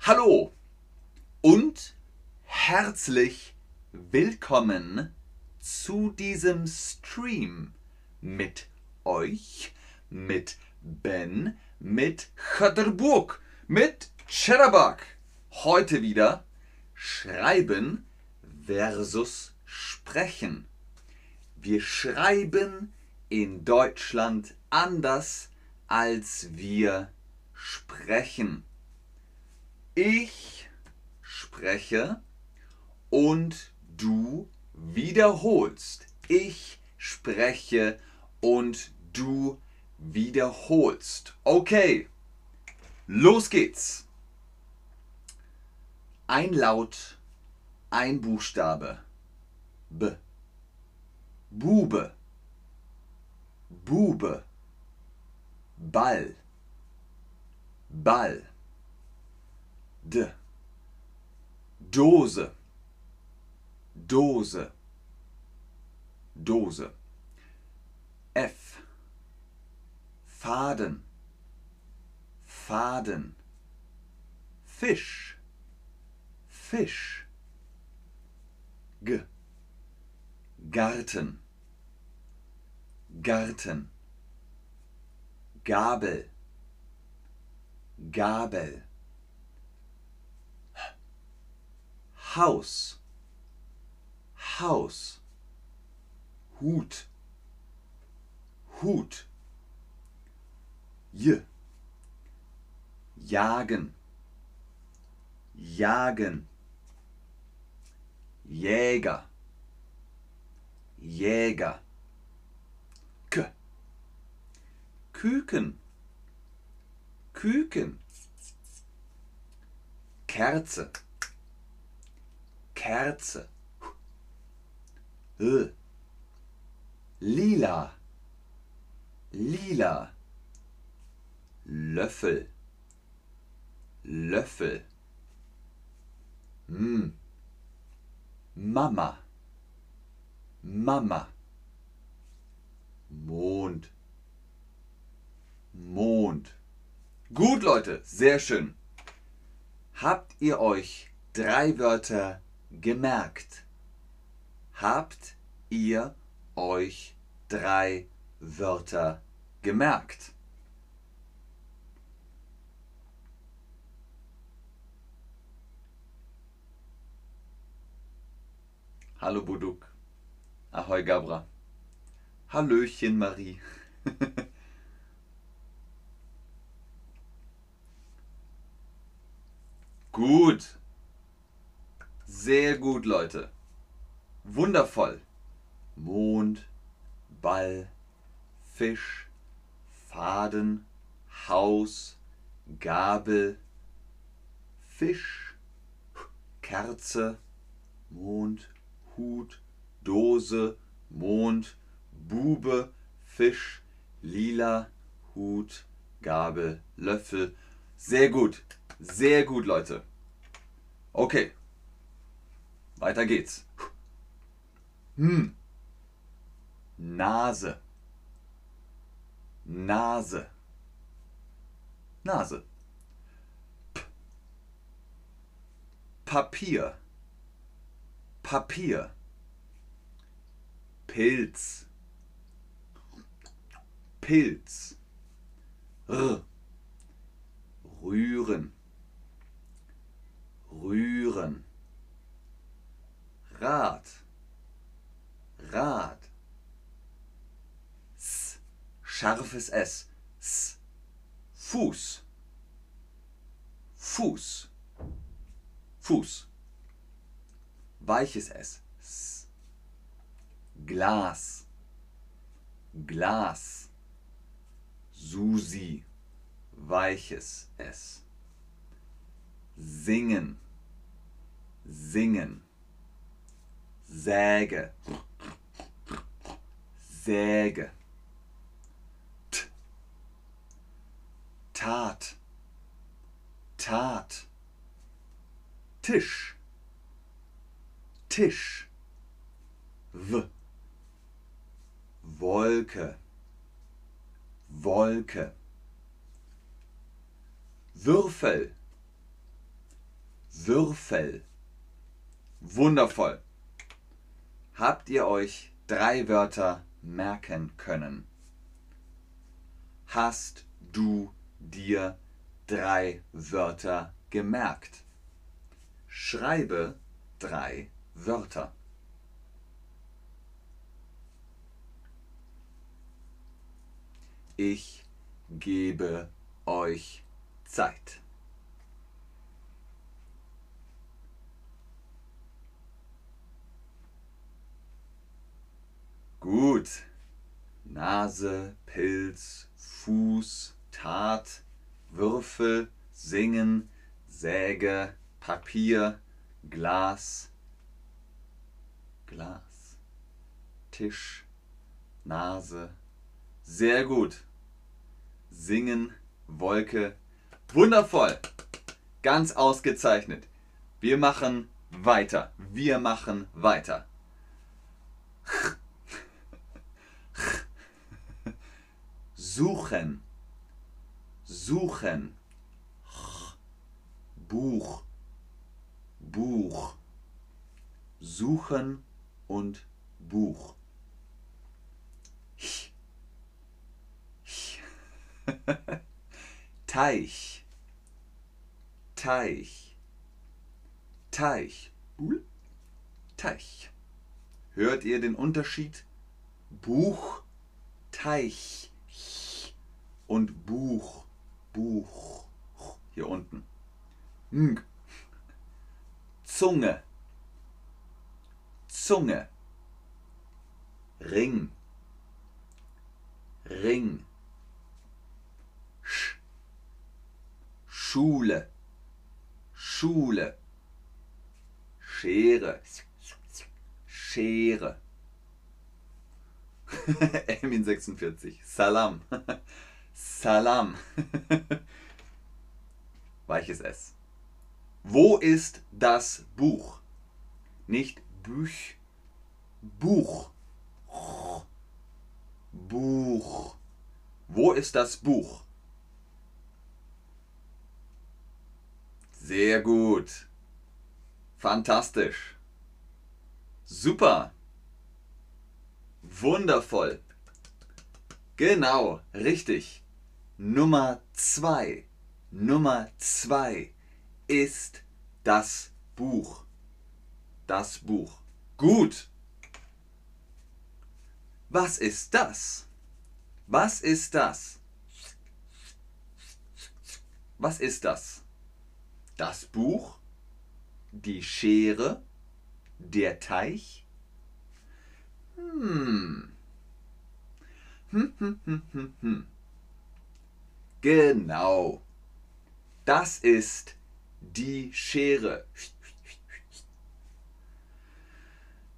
Hallo und herzlich willkommen zu diesem Stream mit euch, mit Ben, mit Chatterburg, mit Cheddarbug. Heute wieder Schreiben versus Sprechen. Wir schreiben in Deutschland anders, als wir sprechen. Ich spreche und du wiederholst. Ich spreche und du wiederholst. Okay, los geht's. Ein Laut, ein Buchstabe. B. Bube. Bube. Ball. Ball. D. Dose. Dose. Dose. F. Faden. Faden. Fisch. Fisch. G. Garten. Garten. Gabel. Gabel. Haus. Haus. Hut. Hut. J. Jagen. Jagen. Jäger. Jäger. Küken. Küken. Kerze. Kerze. L. Lila. Lila. Löffel. Löffel. Mm. Mama. Mama. Mond. Mond. Gut, Leute, sehr schön. Habt ihr euch drei Wörter gemerkt? Habt ihr euch drei Wörter gemerkt? Hallo Buduk. Ahoi Gabra. Hallöchen Marie. gut. Sehr gut, Leute. Wundervoll. Mond, Ball, Fisch, Faden, Haus, Gabel, Fisch, Kerze, Mond, Hut, Dose, Mond, Bube, Fisch, Lila, Hut, Gabel, Löffel. Sehr gut. Sehr gut, Leute. Okay. Weiter geht's. Hm. Nase. Nase. Nase. P. Papier. Papier. Pilz. Pilz. R. Rühren. Rühren. Rad. Rad. S. Scharfes S. S. Fuß. Fuß. Fuß. Weiches S. S. Glas. Glas. Susi. Weiches S. Singen. Singen. Säge. Säge. T. Tat. Tat. Tisch. Tisch. W. Wolke. Wolke. Würfel. Würfel. Wundervoll. Habt ihr euch drei Wörter merken können? Hast du dir drei Wörter gemerkt? Schreibe drei Wörter. Ich gebe euch Zeit. Gut. Nase, Pilz, Fuß, Tat, Würfel, Singen, Säge, Papier, Glas, Glas, Tisch, Nase. Sehr gut. Singen, Wolke. Wundervoll. Ganz ausgezeichnet. Wir machen weiter. Wir machen weiter. Suchen. Suchen. Buch. Buch. Suchen und Buch. Teich. Teich. Teich. Teich. Hört ihr den Unterschied? Buch, Teich und Buch, Buch. Hier unten. Zunge. Zunge. Ring. Ring. Sch. Schule. Schule. Schere. Schere. Elmin 46. Salam. Salam. Weiches S. Wo ist das Buch? Nicht Büch. Buch. Buch. Wo ist das Buch? Sehr gut. Fantastisch. Super. Wundervoll. Genau, richtig. Nummer zwei. Nummer zwei ist das Buch. Das Buch. Gut. Was ist das? Was ist das? Was ist das? Das Buch, die Schere, der Teich. Hm. Hm, hm, hm, hm, hm. Genau. Das ist die Schere.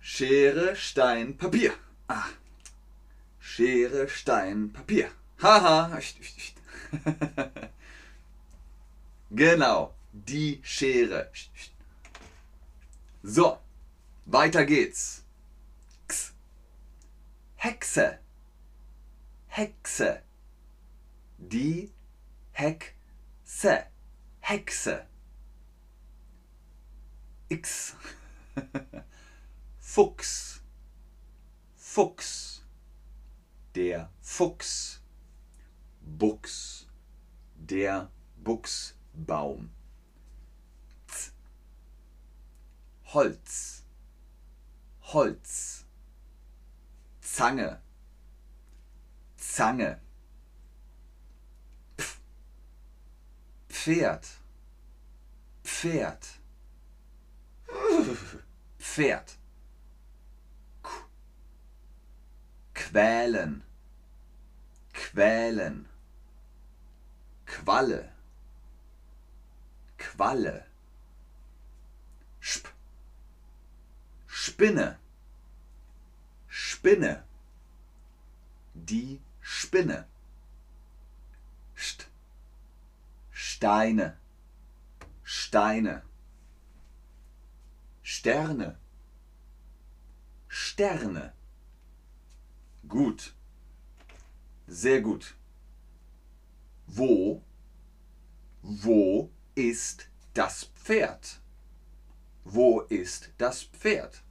Schere, Stein, Papier. Ah. Schere, Stein, Papier. Haha. genau, die Schere. So, weiter geht's. Hexe. Hexe. Die Hexe. Hexe. X. Fuchs. Fuchs. Der Fuchs. Buchs. Der Buchsbaum. Z. Holz. Holz. Zange. Zange. Pferd. Pferd. Pferd. Quälen. Quälen. Qualle. Qualle. Sp. Spinne. Spinne. Die Spinne. Steine. Steine. Sterne. Sterne. Gut. Sehr gut. Wo, wo ist das Pferd? Wo ist das Pferd?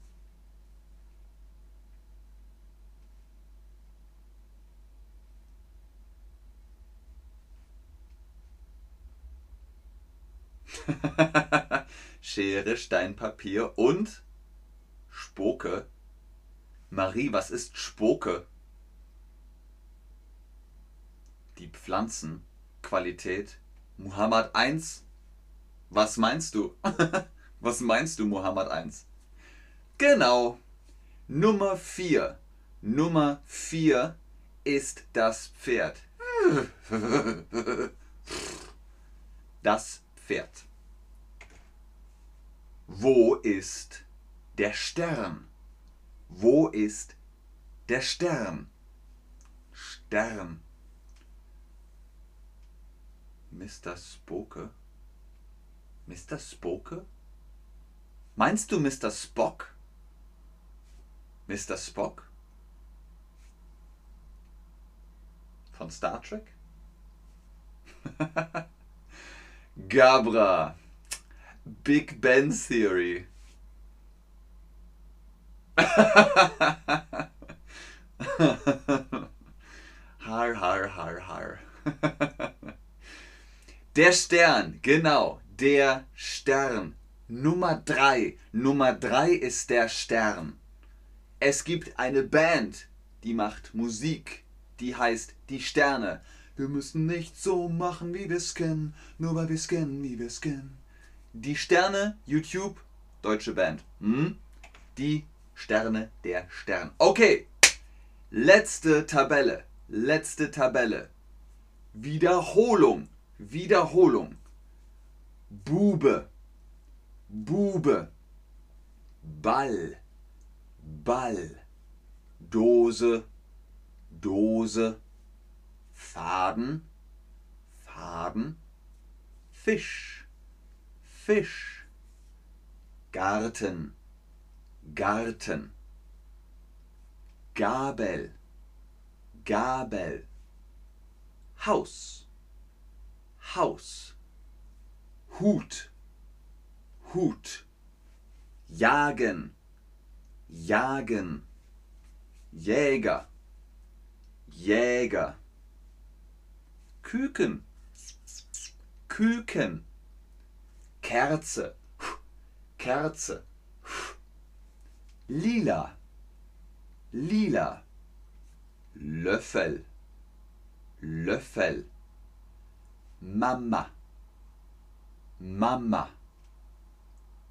Schere, Stein, Papier und Spoke. Marie, was ist Spoke? Die Pflanzenqualität. Muhammad 1. Was meinst du? was meinst du, Muhammad 1? Genau. Nummer 4. Nummer 4 ist das Pferd. Das Pferd. Wo ist der Stern? Wo ist der Stern? Stern. Mr. Spoke? Mr. Spoke? Meinst du Mr. Spock? Mr. Spock? Von Star Trek? Gabra. Big Ben Theory. har, har, har, har. Der Stern, genau, der Stern. Nummer drei. Nummer drei ist der Stern. Es gibt eine Band, die macht Musik, die heißt Die Sterne. Wir müssen nicht so machen, wie wir es kennen, nur weil wir es kennen, wie wir es kennen. Die Sterne, YouTube, deutsche Band. Hm? Die Sterne, der Stern. Okay, letzte Tabelle. Letzte Tabelle. Wiederholung. Wiederholung. Bube. Bube. Ball. Ball. Dose. Dose. Faden. Faden. Fisch. Fisch. Garten. Garten. Gabel. Gabel. Haus. Haus. Hut. Hut. Jagen. Jagen. Jäger. Jäger. Küken. Küken. Kerze. Kerze. Lila. Lila. Löffel. Löffel. Mama. Mama.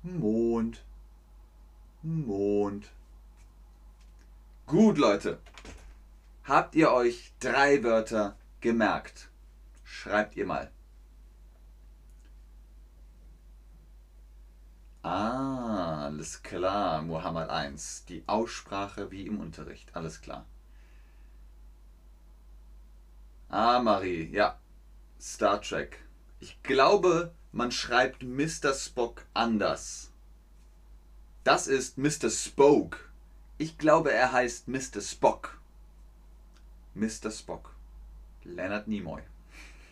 Mond. Mond. Gut, Leute. Habt ihr euch drei Wörter gemerkt? Schreibt ihr mal. Ah, alles klar, Muhammad 1. Die Aussprache wie im Unterricht. Alles klar. Ah, Marie, ja. Star Trek. Ich glaube, man schreibt Mr. Spock anders. Das ist Mr. Spoke. Ich glaube, er heißt Mr. Spock. Mr. Spock. Leonard Nimoy.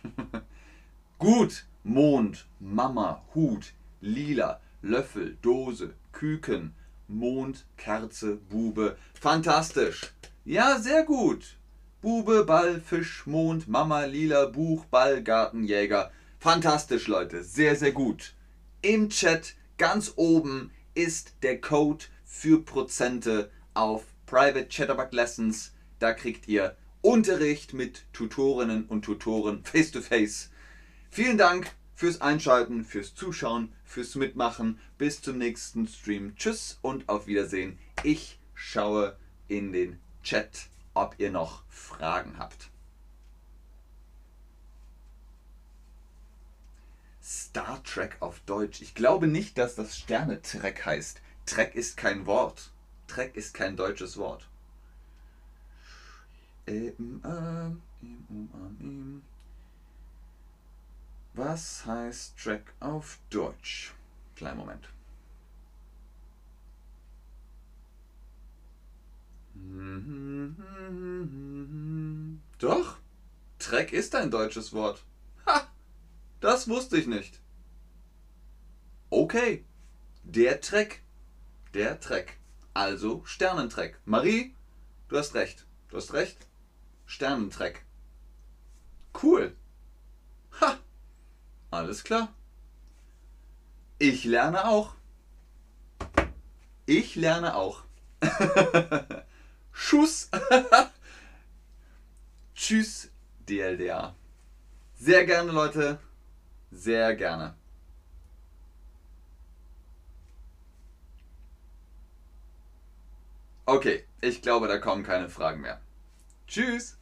Gut. Mond, Mama, Hut, Lila, Löffel, Dose, Küken, Mond, Kerze, Bube. Fantastisch. Ja, sehr gut. Bube, Ball, Fisch, Mond, Mama, Lila, Buch, Ball, Garten, Jäger. Fantastisch, Leute. Sehr, sehr gut. Im Chat ganz oben ist der Code für Prozente auf Private Chatterbug Lessons. Da kriegt ihr Unterricht mit Tutorinnen und Tutoren face to face. Vielen Dank fürs Einschalten, fürs Zuschauen, fürs Mitmachen. Bis zum nächsten Stream. Tschüss und auf Wiedersehen. Ich schaue in den Chat, ob ihr noch Fragen habt. Star Trek auf Deutsch. Ich glaube nicht, dass das Sterne-Trek heißt. Trek ist kein Wort. Trek ist kein deutsches Wort. Was heißt Track auf Deutsch? Kleinen Moment. Doch, Track ist ein deutsches Wort. Das wusste ich nicht. Okay. Der Treck. Der Treck. Also Sternentreck. Marie, du hast recht. Du hast recht. Sternentreck. Cool. Ha. Alles klar. Ich lerne auch. Ich lerne auch. Schuss. Tschüss, DLDA. Sehr gerne, Leute. Sehr gerne. Okay, ich glaube, da kommen keine Fragen mehr. Tschüss.